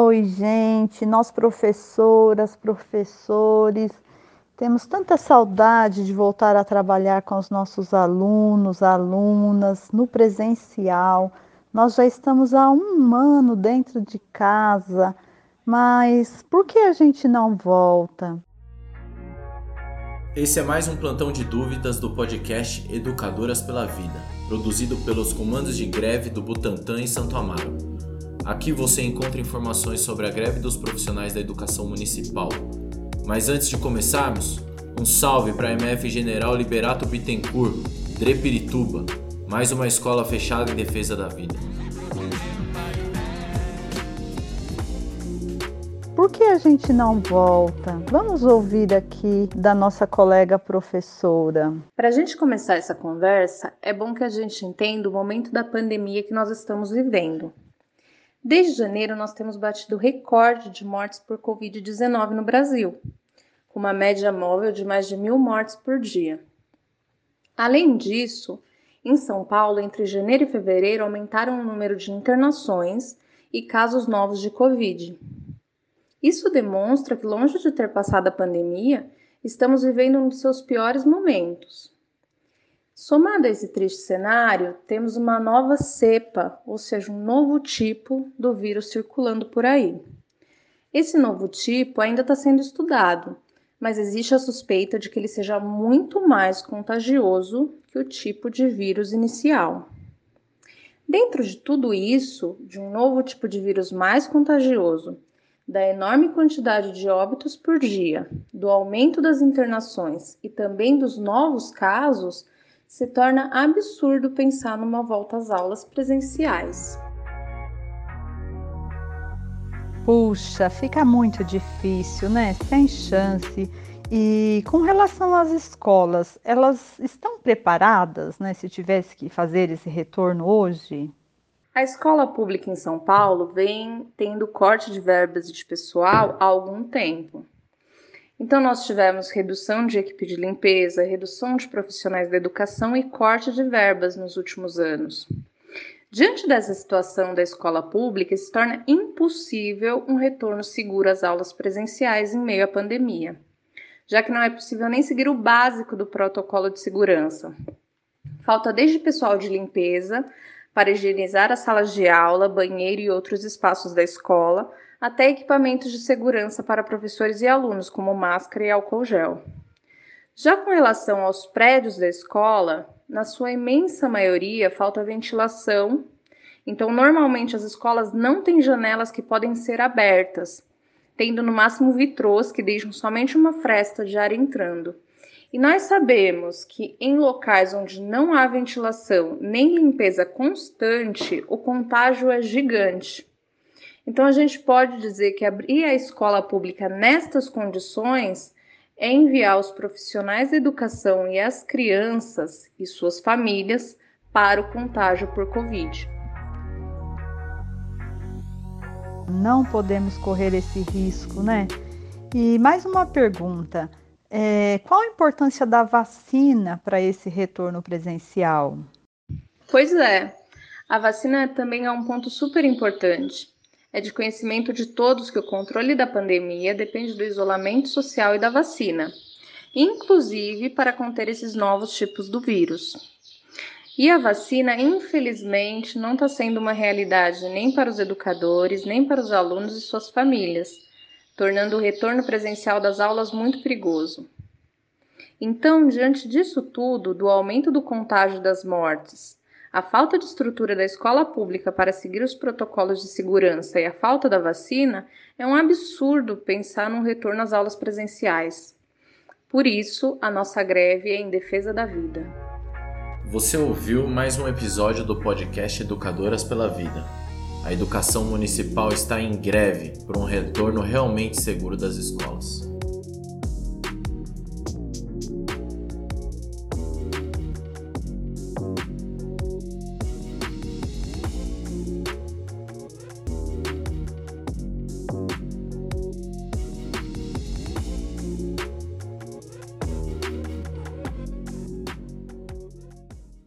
Oi, gente, nós professoras, professores, temos tanta saudade de voltar a trabalhar com os nossos alunos, alunas, no presencial. Nós já estamos há um ano dentro de casa, mas por que a gente não volta? Esse é mais um plantão de dúvidas do podcast Educadoras pela Vida, produzido pelos comandos de greve do Butantan em Santo Amaro. Aqui você encontra informações sobre a greve dos profissionais da educação municipal. Mas antes de começarmos, um salve para a MF General Liberato Bittencourt, Drepirituba, mais uma escola fechada em defesa da vida. Por que a gente não volta? Vamos ouvir aqui da nossa colega professora. Para a gente começar essa conversa, é bom que a gente entenda o momento da pandemia que nós estamos vivendo. Desde janeiro, nós temos batido recorde de mortes por Covid-19 no Brasil, com uma média móvel de mais de mil mortes por dia. Além disso, em São Paulo, entre janeiro e fevereiro, aumentaram o número de internações e casos novos de Covid. Isso demonstra que, longe de ter passado a pandemia, estamos vivendo um dos seus piores momentos. Somado a esse triste cenário, temos uma nova cepa, ou seja, um novo tipo do vírus circulando por aí. Esse novo tipo ainda está sendo estudado, mas existe a suspeita de que ele seja muito mais contagioso que o tipo de vírus inicial. Dentro de tudo isso, de um novo tipo de vírus mais contagioso, da enorme quantidade de óbitos por dia, do aumento das internações e também dos novos casos, se torna absurdo pensar numa volta às aulas presenciais. Puxa, fica muito difícil, né? Sem chance. E com relação às escolas, elas estão preparadas, né? Se tivesse que fazer esse retorno hoje? A escola pública em São Paulo vem tendo corte de verbas de pessoal há algum tempo. Então, nós tivemos redução de equipe de limpeza, redução de profissionais da educação e corte de verbas nos últimos anos. Diante dessa situação da escola pública, se torna impossível um retorno seguro às aulas presenciais em meio à pandemia, já que não é possível nem seguir o básico do protocolo de segurança. Falta desde pessoal de limpeza para higienizar as salas de aula, banheiro e outros espaços da escola, até equipamentos de segurança para professores e alunos, como máscara e álcool gel. Já com relação aos prédios da escola, na sua imensa maioria falta ventilação, então normalmente as escolas não têm janelas que podem ser abertas, tendo no máximo vitrôs que deixam somente uma fresta de ar entrando. E nós sabemos que em locais onde não há ventilação nem limpeza constante, o contágio é gigante. Então, a gente pode dizer que abrir a escola pública nestas condições é enviar os profissionais da educação e as crianças e suas famílias para o contágio por Covid. Não podemos correr esse risco, né? E mais uma pergunta: é, qual a importância da vacina para esse retorno presencial? Pois é, a vacina também é um ponto super importante. É de conhecimento de todos que o controle da pandemia depende do isolamento social e da vacina, inclusive para conter esses novos tipos do vírus. E a vacina, infelizmente, não está sendo uma realidade nem para os educadores, nem para os alunos e suas famílias, tornando o retorno presencial das aulas muito perigoso. Então, diante disso tudo, do aumento do contágio das mortes, a falta de estrutura da escola pública para seguir os protocolos de segurança e a falta da vacina é um absurdo pensar num retorno às aulas presenciais. Por isso, a nossa greve é em defesa da vida. Você ouviu mais um episódio do podcast Educadoras pela Vida. A educação municipal está em greve por um retorno realmente seguro das escolas.